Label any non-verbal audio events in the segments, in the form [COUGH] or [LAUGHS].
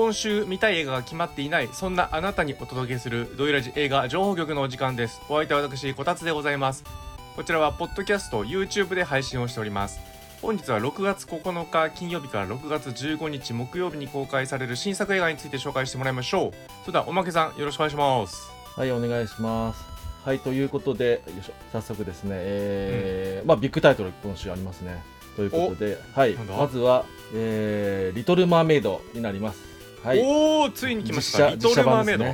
今週見たい映画が決まっていないそんなあなたにお届けするドイラジ映画情報局のお時間です。お相手は私こたつでございます。こちらはポッドキャスト YouTube で配信をしております。本日は6月9日金曜日から6月15日木曜日に公開される新作映画について紹介してもらいましょう。それではおまけさんよろしくお願いします。はい、お願いします。はい、ということで、よいしょ早速ですね、えーまあ、ビッグタイトル、今週ありますね。ということで、はい、まずは、えーリトル・マーメイドになります。はい、おおついに来ました。リトル・マーメイド。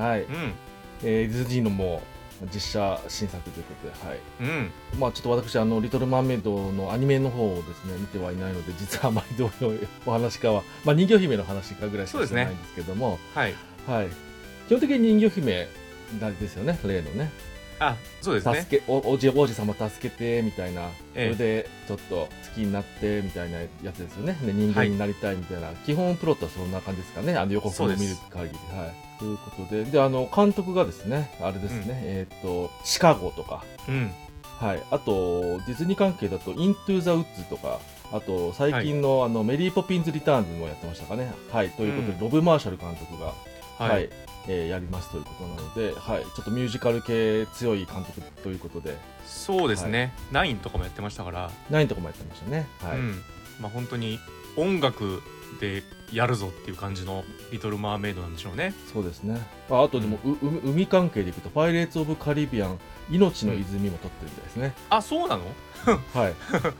はい、うん。えーディズニーのもう実写新作ということで、はい。うん。まあ、ちょっと私、あの、リトル・マーメイドのアニメの方をですね、見てはいないので、実はあまりどういうお話かは、まあ、人魚姫の話かぐらいしか知らないんですけども、はい。はい。基本的に人魚姫ですよね、例のね。あそうですね。助けおおじ王子様助けてみたいな、ええ。それでちょっと好きになってみたいなやつですよね。で人間になりたいみたいな、基本プロットはそんな感じですかね。あの予告を見る限り。はい。ということで。であの監督がですねあれですね、うん。えーっとシカゴとか。うん。はい。あとディズニー関係だとイントゥ・ザ・ウッズとか。あと最近の,、あのメリー・ポピンズ・リターンズもやってましたかね。はい。ということで、うん。ロブ・マーシャル監督がはい、はい、えーやりますということなので、はい、ちょっとミュージカル系強い監督ということで、そうですね、ナインとかもやってましたから、ナインとかもやってましたね。はい。うん。まあ本当に音楽でやるぞっていう感じの「リトル・マーメイド」なんでしょうね。そうですね。ああとでも、う海海関係でいくと、パイレーツ・オブ・カリビアン、命の泉も撮ってるみたいですね。あそうなの？はい。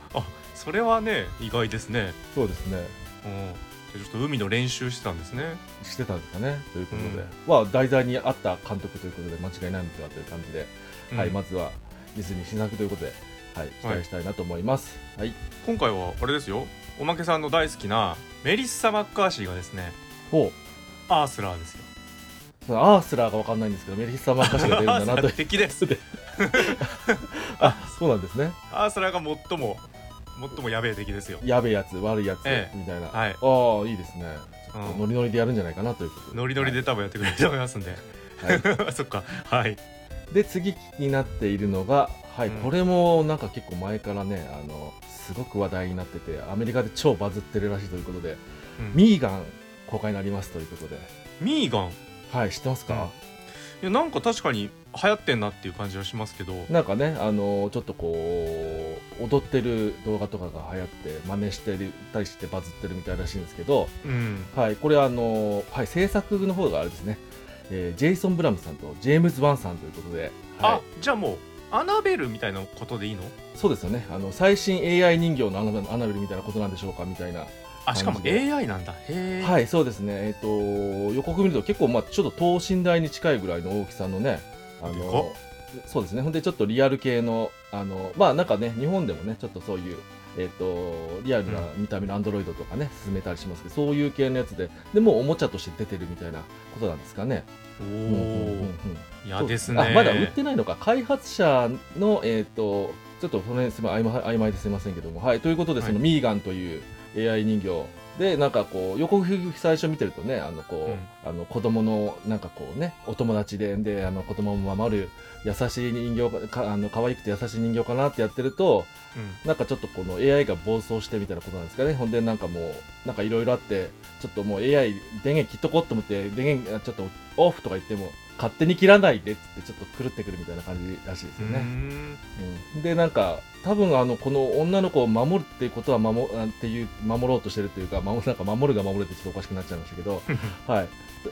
[LAUGHS] それはね意外ですね。そうですね。うんちょっと海の練習してたんですねしてたんですかね。ということで、まあ、題材に合った監督ということで、間違いないのではという感じで、はい、うんまずはディズニー新作ということで、はい、期待したいなと思います。はい。今回はあれですよおまけさんの大好きなメリッサ・マッカーシーがですねほう。アースラーですよアースラーがわかんないんですけど、メリッサ・マーカシが出るんだなという。[LAUGHS] 敵です [LAUGHS] あ、そうなんですね。アースラーが最も最もやべえ敵ですよ、やべえやつ、悪いやつ、ええ。みたいな。はい。ああ、いいですね。うん。ノリノリでやるんじゃないかなということで。ノリノリで多分やってくれると思いますんで、はい。[LAUGHS] そっか。はい。で次気になっているのが、はいうん。これもなんか結構前からねあのすごく話題になっててアメリカで超バズってるらしいということで、うん。ミーガン公開になりますということで。ミーガン？はい知ってますか、いやなんか確かに流行ってんなっていう感じはしますけど。なんかねあのちょっとこう踊ってる動画とかが流行って真似してるたりしてバズってるみたいらしいんですけど、うん。はい、これあの、はい、制作の方があれですね、えージェイソン・ブラムさんとジェームズ・ワンさんということで、はい。あじゃあもうアナベルみたいなことでいいの？そうですよね。あの最新 AI 人形のアナベルみたいなことなんでしょうかみたいなあしかも AI なんだ。はいそうですね。えっ、と予告見ると結構まあちょっと等身大に近いぐらいの大きさのねあのそうですね。ほんでちょっとリアル系のあのまあなんかね日本でもねちょっとそういうえっ、とリアルな見た目のアンドロイドとかね進めたりしますけどそういう系のやつででもうおもちゃとして出てるみたいなことなんですかね。おうですね。あまだ売ってないのか。開発者のえっ、とちょっとその辺すみ曖昧曖昧ですみませんけども。はいということでその、はいミーガンという AI 人形。でなんかこう予告最初見てるとねあのこう、あの子供のなんかこうねお友達でであの子供を守る優しい人形かあの可愛くて優しい人形かなってやってるとうん。なんかちょっとこの AI が暴走してみたいなことなんですかね。ほんでなんかもうなんかいろいろあってちょっともう AI 電源切っとこうと思って電源あちょっとオフとか言っても勝手に切らないでっつってちょっと狂ってくるみたいな感じらしいですよね。うーん。うんでなんか多分あのこの女の子を守るっていうことは守あっていう守ろうとしてるというか守なんか守るが守るってちょっとおかしくなっちゃいましたけど、[LAUGHS] はい、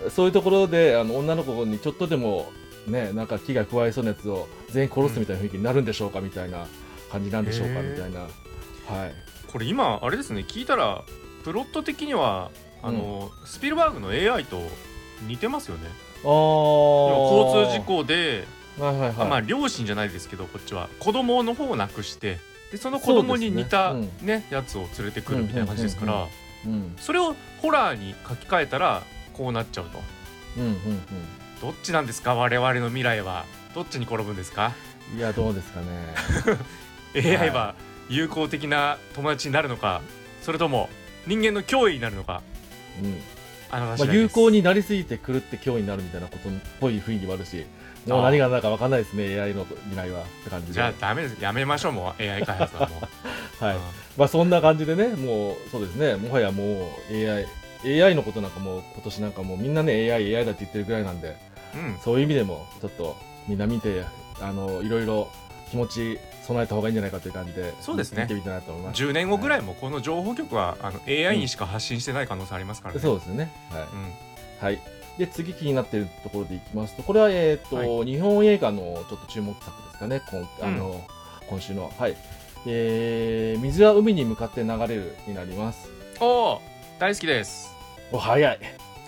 そういうところであの女の子にちょっとでもねなんか危害加えそうなやつを全員殺すみたいな雰囲気になるんでしょうかみたいな感じなんでしょうかみたいな。はい。これ今あれですね聞いたらプロット的にはあの、スピルバーグの AI と似てますよね交通事故で、はいはいはい、あまあ両親じゃないですけどこっちは子供の方を亡くしてでその子供に似たそうね。ですやつを連れてくるみたいな感じですから、うんうんそれをホラーに書き換えたらこうなっちゃうと。うんうんどっちなんですか？我々の未来は。どっちに転ぶんですか？うんいやどうですかね。[LAUGHS] AI は友好的な友達になるのかそれとも人間の脅威になるのか。うんまあ、有効になりすぎて狂って脅威になるみたいなことっぽい雰囲気もあるしもう何が何だか分かんないですね AI の未来は。って感じで。じゃあダメです。やめましょうもう。AI 開発はもう、[LAUGHS] はい。うん。まあそんな感じでねもうそうですね。もはやもう AI AI のことなんかもう今年なんかもうみんなね AI、AI だって言ってるぐらいなんで、うん。そういう意味でもちょっとみんな見て、あの、いろいろ気持ち備えた方がいいんじゃないかという感じで、そうですね見てみたいなと思います。10年後ぐらいもこの情報局はあの AI にしか発信してない可能性ありますからね、そうですね。はい。うんはい。で、次気になっているところでいきますと、これは、えっ、と、は日本映画のちょっと注目作ですかね、今あの、今週の。はい。えー、水は海に向かって流れるになります。おー大好きですお、早い。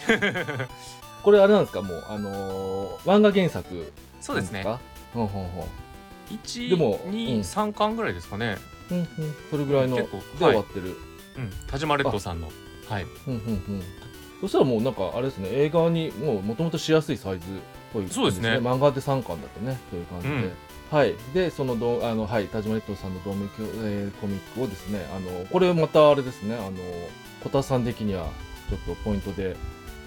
[LAUGHS] これあれなんですか、もう、あのー漫画原作そうですねほんほんほん。1でも2、うん。3巻ぐらいですかね。うんうん、それぐらいので結構終わってる。うん田島列島さんの。はい。うんうんうん。そしたらもうなんかあれですね、映画にもうもともとしやすいサイズっぽい、そうですね。漫画で3巻だとね、という感じで。うん。はい。で、そのど、あの、はい、田島列島さんの同盟、えーコミックをですね、あの、これまたあれですね、あの、小田さん的にはちょっとポイントで、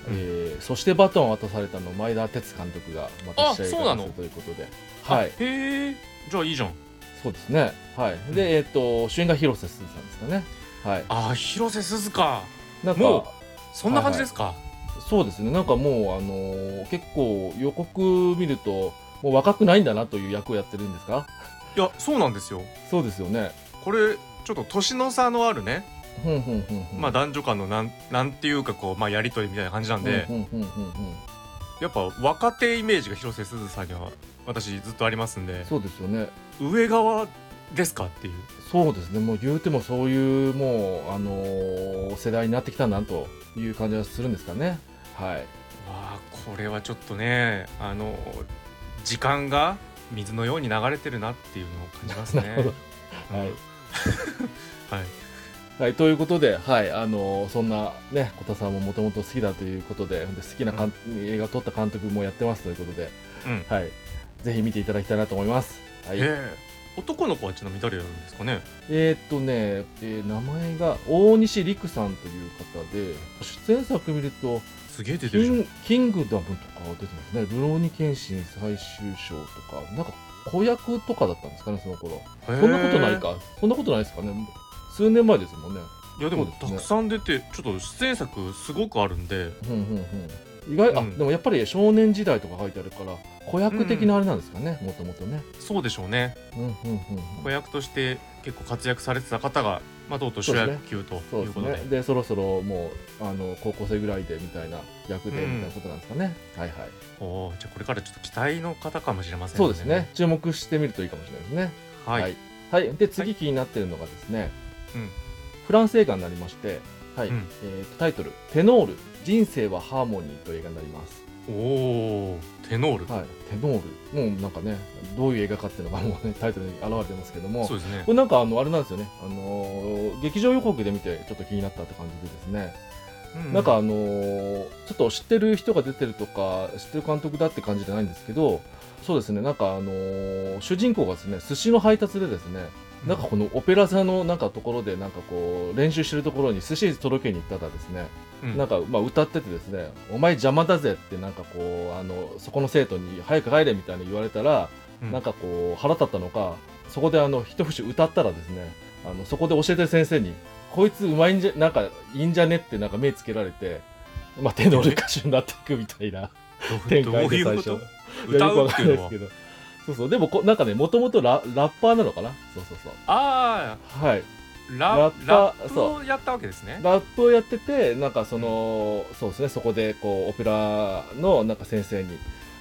えーそしてバトンを渡されたの前田哲監督がまたあ試合そうなの？するということで、あはい、へえじゃあいいじゃん。そうですね、はい。で、えっ、と、主演が広瀬すずさんですかね。はい。あー広瀬すずか。なんか、もうそんな感じですか、そうですね、なんかもう、あのー結構予告見ると、もう若くないんだなという役をやってるんですか？い、やそうなんですよ。そうですよね。これちょっと年の差のあるね、ふんふんふん。まあ男女間のなんなんていうかこう、まあ、やり取りみたいな感じなんで、ふんふんふんふんふん。やっぱ若手イメージが広瀬すずさんには私ずっとありますんでそうですよね。上側ですかっていうそうですね、もう言うてもそういう、もう、あのー世代になってきたなという感じがするんですかね。はい。わあこれはちょっとねあの時間が水のように流れてるなっていうのを感じますね [LAUGHS] なるほど。はい。[LAUGHS] はいはい、ということで、はい、あのーそんなね、小田さんももともと好きだということで、で好きなかん、映画を撮った監督もやってますということで、うんはい、ぜひ見ていただきたいなと思います。はい。ええ男の子はちなみに誰やるんですかね？えーっとね、えー名前が大西陸さんという方で、出演作見ると、すげえ出てるキングダムとか出てますね。ルローニケンシン最終章とか、なんか子役とかだったんですかね、その頃。そんなことないか。そんなことないですかね。数年前ですもんね。いやでもたくさん出てちょっと出演作すごくあるんでうんうんうん。意外、あ、うんでもやっぱり少年時代とか書いてあるから、子役的なあれなんですかね、もともとね。そうでしょうねうんうんうんうん。子役として結構活躍されてた方が、まあ、とうとう主役級ということでね。で、そろそろもう、あの、高校生ぐらいでみたいな役でうんみたいなことなんですかね。はいはい。おーじゃあこれからちょっと期待の方かもしれませんそうですね。注目してみるといいかもしれないですね。はい、はい。はいで、次気になってるのがですね、うんフランス映画になりまして、はい。うんえーとタイトル、テノール、人生はハーモニーという映画になります。おおテノール、はい。テノール。もうなんかね、どういう映画かっていうのがもうね、タイトルに表れてますけども、そうですねこれなんかあの、あれなんですよね、あのー劇場予告で見てちょっと気になったって感じでですね、うなんかあのーちょっと知ってる人が出てるとか、知ってる監督だって感じじゃないんですけど、そうですね、なんかあのー主人公がですね、寿司の配達でですね、なんかこのオペラ座のなんかところでなんかこう練習してるところに寿司届けに行ったらですね、うん。なんかまあ歌っててですね、お前邪魔だぜってなんかこうあのそこの生徒に早く帰れみたいに言われたら、うん。なんかこう腹立ったのか、そこであの一節歌ったらですね、あのそこで教えてる先生にこいつうまいんじゃなんかいいんじゃねってなんか目つけられて、まあテノール歌手になっていくみたいな展開で最初。いうこと？いや歌うっていうのは。かんないですけど。そうそう。でもこ、なんかね、もともとララッパーなのかな？そうそうそう。あはい。あララッパラップそをやったわけですね。ラップをやってて、なんかその、そうですね、そこで、こう、オペラの、なんか先生に、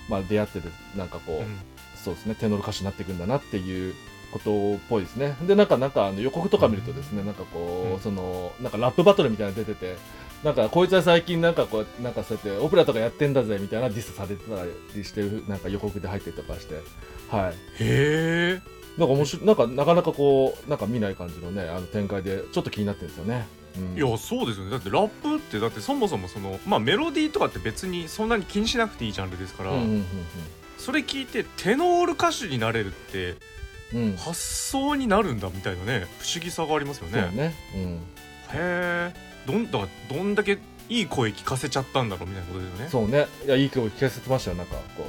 まあ、出会ってて、なんかこう、うん。そうですね、テノール歌手になっていくんだなっていうことっぽいですね。で、なんか、なんか、あの予告とか見るとですね、なんかこう、うんその、なんかラップバトルみたいなの出てて、なんか、こいつは最近なんかこう、なんかそうやって、オペラとかやってんだぜ、みたいなディスされてたりしてる、なんか予告で入ってとかして、はい。へえなんか面白い、なんかなかなかこう、なんか見ない感じのね、あの展開で、ちょっと気になってるんですよね。うん、いやそうですよねだってラップってだってそもそもそのまあメロディーとかって別にそんなに気にしなくていいジャンルですから、うんうんそれ聞いてテノール歌手になれるってうんうん。うん。発想になるんだみたいなね不思議さがありますよねそうね。うん。へえどんだどんだけいい声聞かせちゃったんだろうみたいなことですよね。そうね。いや、いい曲聞かせてましたよ、なんか、こ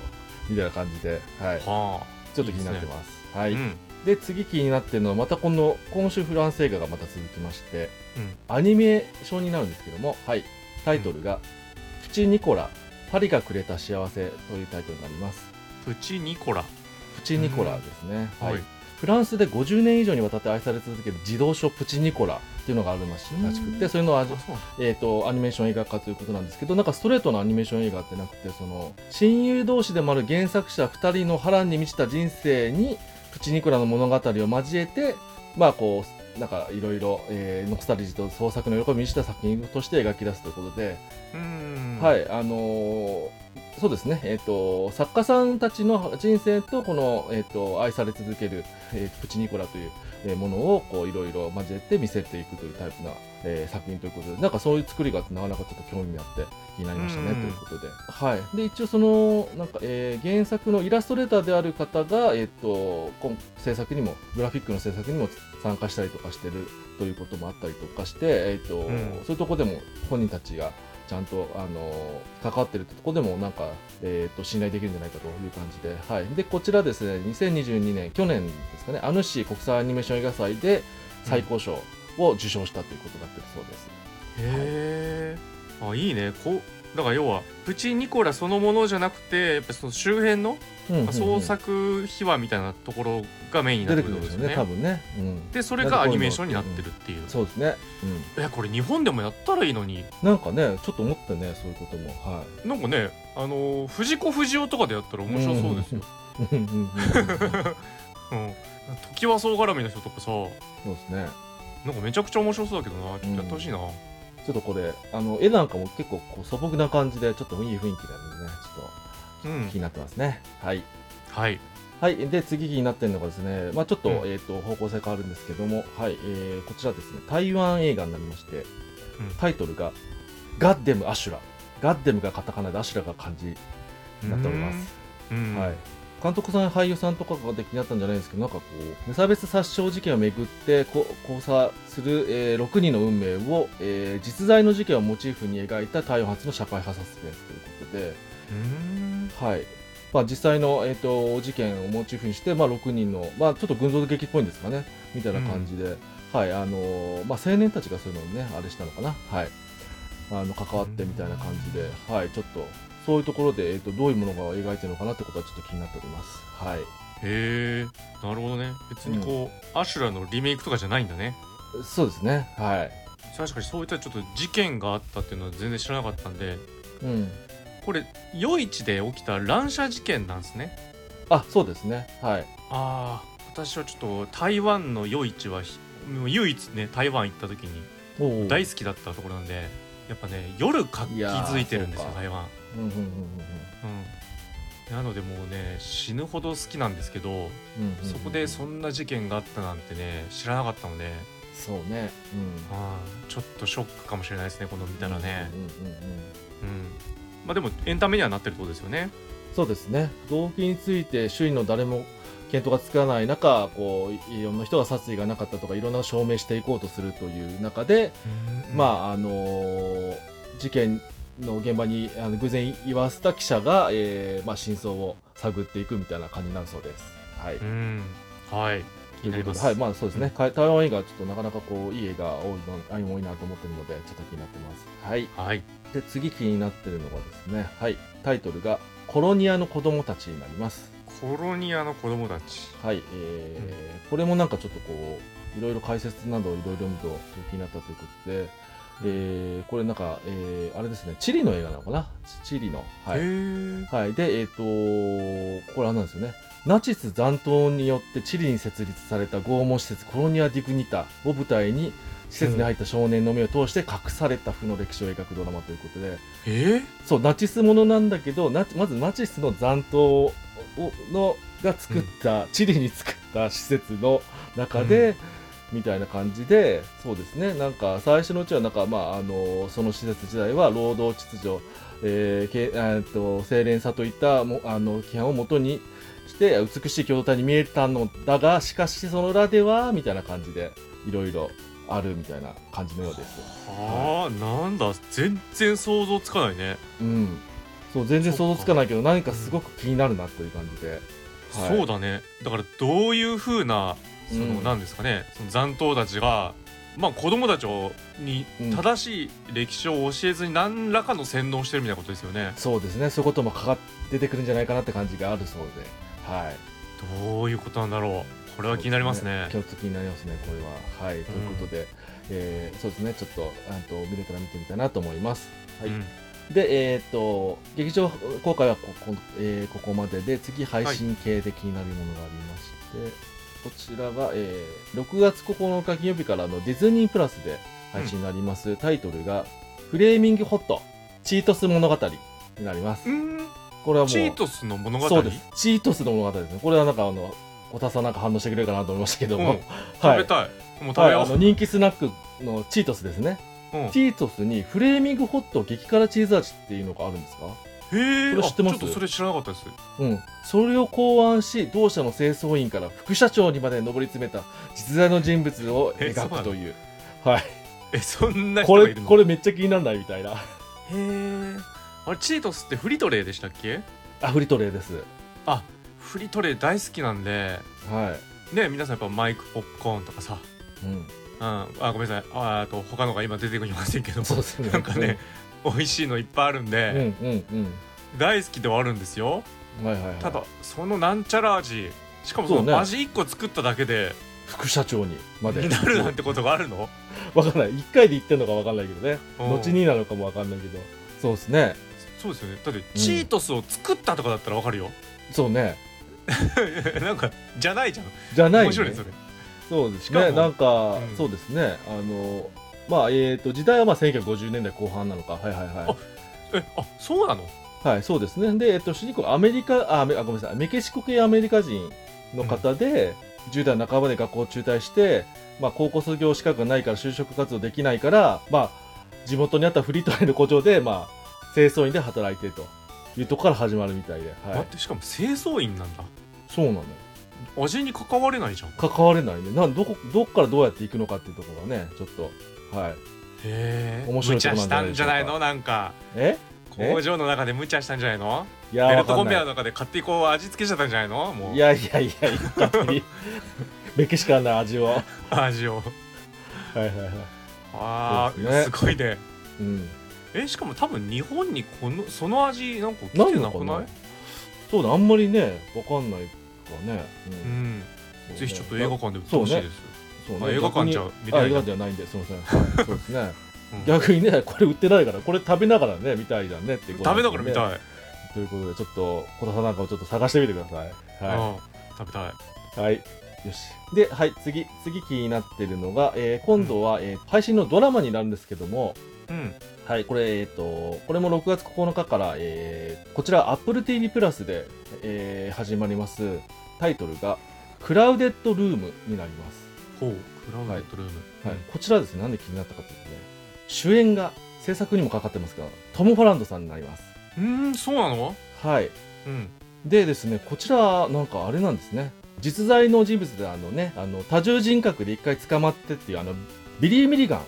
う、みたいな感じで。はい。はちょっと気になってます。はい。あうん。で、次気になってるのは、またこの、今週フランス映画がまた続きまして、うん。アニメーションになるんですけども、はい。タイトルが「プチニコラパリがくれた幸せ」というタイトルになります。プチニコラ。プチニコラですね、はい。はいフランスで50年以上にわたって愛され続ける児童書プチニコラっていうのがあるらしくてそれの味あそうなんだ。えー、とアニメーション映画化ということなんですけどなんかストレートのアニメーション映画ってなくてその親友同士でもある原作者2人の波乱に満ちた人生にプチニコラの物語を交えてまあこうなんかいろいろえーノスタルジーと創作の喜びに満ちた作品として描き出すということで、はいあのーそうですね、えー、と作家さんたちの人生とこの、えー、と愛され続ける、えープチニコラという、えーものをこういろいろ交えて見せていくというタイプな、えー作品ということでなんかそういう作りがなかなかちょっと興味があって気になりましたねうん。ということで,、はい、で一応そのなんか、えー原作のイラストレーターである方が、えー、と今制作にもグラフィックの制作にも参加したりとかしてるということもあったりとかして、えーとうん。そういうところでも本人たちがちゃんと、あの関わってるってところでもなんか、えー、と信頼できるんじゃないかという感じで,、はい、でこちらですね2022年去年ですかねアヌシー国際アニメーション映画祭で最高賞を受賞したということになってるそうです。へえ、あいいね。こうだから要はプチニコラそのものじゃなくてやっぱその周辺のうんうんうん創作秘話みたいなところがメインにな出ってるんでよね、んですすよね多分ね。うん、でそれがアニメーションになってるっていうそうですね。うん。えこれ日本でもやったらいいのになんかね、ちょっと思ったね、そういうことも。はなんかねあのー藤子不二雄とかでやったら面白そうですよ、い。うんうんうんうん [LAUGHS] うん時はそう絡みの人とかさそうですね。なんかめちゃくちゃ面白そうだけどなちょっとやってほしいな、ちょっとこれ、あの、絵なんかも結構こう素朴な感じで、ちょっといい雰囲気なんでね、ちょっとうん気になってますね。はい。はいはい。で、次気になってるのがですね、まあちょっと、うんえっ、と、方向性変わるんですけども、はい。えー、こちらですね、台湾映画になりまして、タイトルが、ガッデム・アシュラ。ガッデムがカタカナでアシュラが漢字になっております。うんはい、監督さん、俳優さんとかができになったんじゃないんですけど、なんかこう、無差別殺傷事件をめぐってこ交差する、えー6人の運命を、えー実在の事件をモチーフに描いた台湾発の社会派サスペンスということで、うん。はい。まあ、実際の、えー、と事件をモチーフにして、まあ、6人の、まあ、ちょっと群像劇っぽいんですかね、みたいな感じで、はい。あのーまあ、青年たちがそういうのにね、あれしたのかな、はい、あの関わってみたいな感じで、はい、ちょっとそういうところで、えー、とどういうものが描いてるのかなってことはちょっと気になっております。はいへえなるほどね別にこう、アシュラのリメイクとかじゃないんだねそうですね。はい。確かにそういったちょっと事件があったっていうのは全然知らなかったんでうん。これ夜市で起きた乱射事件なんですねあ、そうですね。はい。ああ私はちょっと台湾の夜市は唯一ね台湾行った時にお大好きだったところなんでやっぱね夜活気づいてるんですよ台湾。うんうんうんうんなのでもうね死ぬほど好きなんですけど、うんうんうんうん。そこでそんな事件があったなんてね知らなかったので、そうね。うん。あーちょっとショックかもしれないですねこの見たらね。まあでもエンタメにはなってるってことですよね。そうですね。動機について周囲の誰も見当がつかない中、こういろんな人が殺意がなかったとかいろんな証明していこうとするという中で、まああのー事件の現場にあの偶然居合わせた記者が、えーまあ、真相を探っていくみたいな感じになるそうです。はい。うんはい気になりますはい、まあそうですね。か台湾映画はちょっとなかなかこういい映画多いの多いなと思ってるのでちょっと気になってます。はい。はいで次気になってるのがですね、はい、タイトルがコロニアの子供たちになります。コロニアの子供たちはい、えーこれもなんかちょっとこういろいろ解説などいろいろ読むと気になったということで、えーこれなんか、えーあれですね、チリの映画なのかな？チリの。はへい。えはい。で、えっ、とこれあれなんですよね。ナチス残党によってチリに設立された拷問施設コロニア・ディグニタを舞台に施設に入った少年の目を通して隠された負の歴史を描くドラマということで、えそう、ナチスものなんだけど、ナチまずナチスの残党をのが作った、チリに作った施設の中で、みたいな感じで、そうですね、なんか最初のうちは、なんか、まあ、あのその施設時代は労働秩序、えーけえーっと清廉さといったもあの規範をもとにして、美しい共同体に見えたのだが、しかしその裏では、みたいな感じで、いろいろあるみたいな感じのようです。ああなんだ。全然想像つかないね、うん。そう、全然想像つかないけど、何かすごく気になるなという感じで。はい。そうだね。だからどういうふうなその、うん。なんですかね。その残党たちがまあ子供たちをにうん。正しい歴史を教えずに何らかの洗脳してるみたいなことですよね。そうですね。そういうこともかかっ出てくるんじゃないかなって感じがあるそうで。はい。どういうことなんだろう。これは気になりますね。共通気になりますねこれは。はい。ということで、えーそうですね。ちょっとあと見れたら見てみたいなと思います。はい、うんでえっ、と劇場公開はここ,、えーここまでで次配信系で気になるものがありまして、こちらが、えー6月9日金曜日からのディズニープラスで配信になります、タイトルが「フレーミングホットチートス物語」になります、うん。これはもうチートスの物語？そうです。チートスの物語ですね。これはなんかあの小田さんなんか反応してくれるかなと思いましたけども、うん。はい食べたい、もう食はい、べよう、あの人気スナックのチートスですねうん。チートスにフレーミングホット激辛チーズ味っていうのがあるんですか？へえこれ知ってます？ちょっとそれ知らなかったです。うん、それを考案し同社の清掃員から副社長にまで上り詰めた実在の人物をえそうなの？描くというはい。えそんな人これがいるの？これめっちゃ気にならないみたいな。へえあれチートスってフリトレーでしたっけ？アフリトレーです。フリトレー大好きなんで。はね皆さんやっぱマイクポップコーンとかさ。うん、あごめんなさい。ああと他のが今出てきませんけどそうですね。なんかね、美味しいのいっぱいあるんうんで、うんうん。大好きではあるんですよ。はいはいはい。ただそのなんちゃら味しかもその味1個作っただけで副社長にまで。になるなんてことがあるの？[LAUGHS] わかんない。1回で言ってんのかわかんないけどね。うん。後になのかもわかんないけど。そうですね。そうですよね。だってチートスを作ったとかだったらわかるよ、そうね。[LAUGHS] なんかじゃないじゃん。じゃない、ね、面白いねそれそうですしかもねなんか、うん。そうですね。あのまあえっ、と時代はまあ1950年代後半なのか。はいはいはい。えあそうなの？はい、そうですね。で、えっと、主人公、アメリカ、あ、ごめんなさい、メキシコ系アメリカ人の方で、10代半ばで学校を中退して、まあ、高校卒業資格がないから就職活動できないから、まあ、地元にあったフリートレーの工場で、まあ、清掃員で働いてるというところから始まるみたいで、はい。待ってしかも清掃員なんだ。そうなのよ。味に関われないじゃん。へ関われないね。なんどこ、どっからどうやって行くのかっていうところがね、ちょっと、はい。え。面白いとこなんじゃないでしょうか。んじゃないの？なんか。え？え？工場の中で無茶したんじゃないの？いやー、ベルトコンベヤーの。中で勝手にこう味付けちゃったんじゃないの？もう。いやいやいや、勝手に。[LAUGHS] メキシカンな味を。はい味を。はいはい。ああ、そうですね。すごいね。うん。えしかも多分日本にこのその味なんか来てなくない？な？そうだあんまりねわかんないからね、ううん。ぜひちょっと映画館で売ってほしいです。そうあ映画館じゃ見れないあ映画館じゃないんですみません、はい、そうですね。[LAUGHS] うん。逆にねこれ売ってないからこれ食べながらね見たいじゃんねっていうこと食べながら見いたい。ということでちょっと小田さんなんかをちょっと探してみてください。はうん。食べたい。い、はい、よし。ではい次。次気になってるのが、えー今度は、えー配信のドラマになるんですけども。うんはい、これ、えっ、と、これも6月9日から、えーこちら Apple TV プラスで、えー始まります。タイトルが、クラウデッドルームになります。ほうクラウデッドルームはい、こちらですね、なんで気になったかというとね、主演が制作にもかかってますが、トム・ホランドさんになります。うんうんそうなの？はい。うんでですね、こちら、なんかあれなんですね。実在の人物で、あのね、あの、多重人格で一回捕まってっていう、あの、ビリー・ミリガン、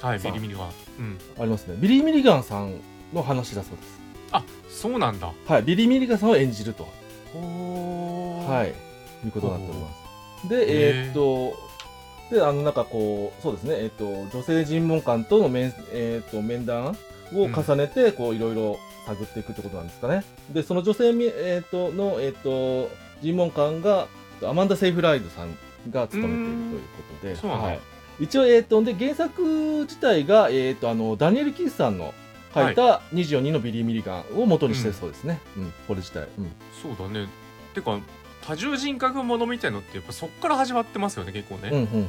はいビリミリ、はいうんありますね。ビリー・ミリガンさんの話だそうです。あそうなんだはい、ビリー・ミリガンさんを演じると。ほーはい、いうことになっております。へで、ーえーっと、で、あの、なんかこう、そうですね、えーっと、女性尋問官との面、えーっと、面談を重ねて、こう、いろいろ探っていくってことなんですかね。で、その女性み、えーっと、の、えーっと、尋問官が、アマンダ・セイフライドさんが務めているということで、そうなんだはい。一応、えーっと、で、原作自体が、えーっと、あの、ダニエル・キースさんの書いた24人のビリー・ミリガンを元にしてるそうですね。うん、これ自体。うん。そうだねてか多重人格ものみたいのってやっぱそっから始まってますよね結構ね、うん、うん、うん、うん、うん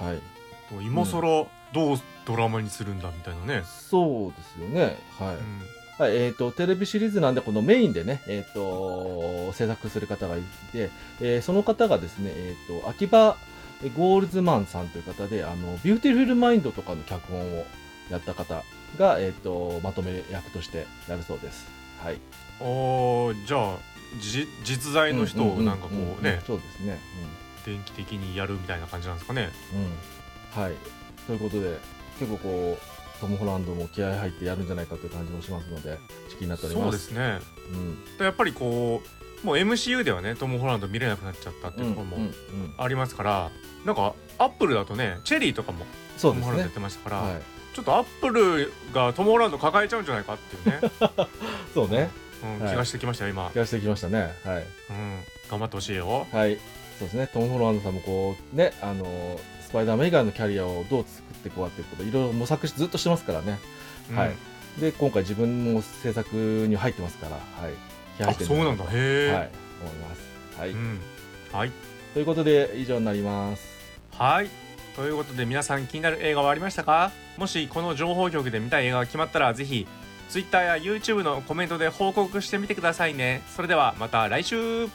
うん。はい。と今更どうドラマにするんだみたいなね、そうですよね。はい。うんはい、えっ、と、テレビシリーズなんで、このメインでね、えっ、と、制作する方がいて、えーその方がですね、えっ、と、アキヴァ・ゴールズマンさんという方で、あの、ビューティフルマインドとかの脚本をやった方が、えっ、と、まとめ役としてやるそうです。はい。あーじゃあじ実在の人をなんかこんんうねそうですね。伝記的にやるみたいな感じなんですかねうん。うん。はい。ということで、結構こう、トム・ホランドも気合入ってやるんじゃないかという感じもしますので、気になっております。そうですねうん。でやっぱりこうもう MCU ではねトム・ホランド見れなくなっちゃったっていうところもありますから、なんかアップルだとねチェリーとかもトム・ホランドやってましたから、はい。ちょっとアップルがトム・ホランド抱えちゃうんじゃないかっていうね、[LAUGHS] そうね。うんはい。気がしてきましたよ今、気がしてきましたね。はい。うん、頑張ってほしいよ。はい。そうですね。トム・ホランドさんもこうねあのスパイダーマン以外のキャリアをどう作っていこうかっていうこといろいろ模索しずっとしてますからね。うん。はい。で今回自分も制作に入ってますからはい気合入ってあそうなんだ。へえ、はい思います。はい、うん、はい。ということで以上になります。はい。ということで皆さん気になる映画はありましたか？もしこの情報局で見たい映画が決まったらぜひ Twitter や YouTube のコメントで報告してみてくださいね。それではまた来週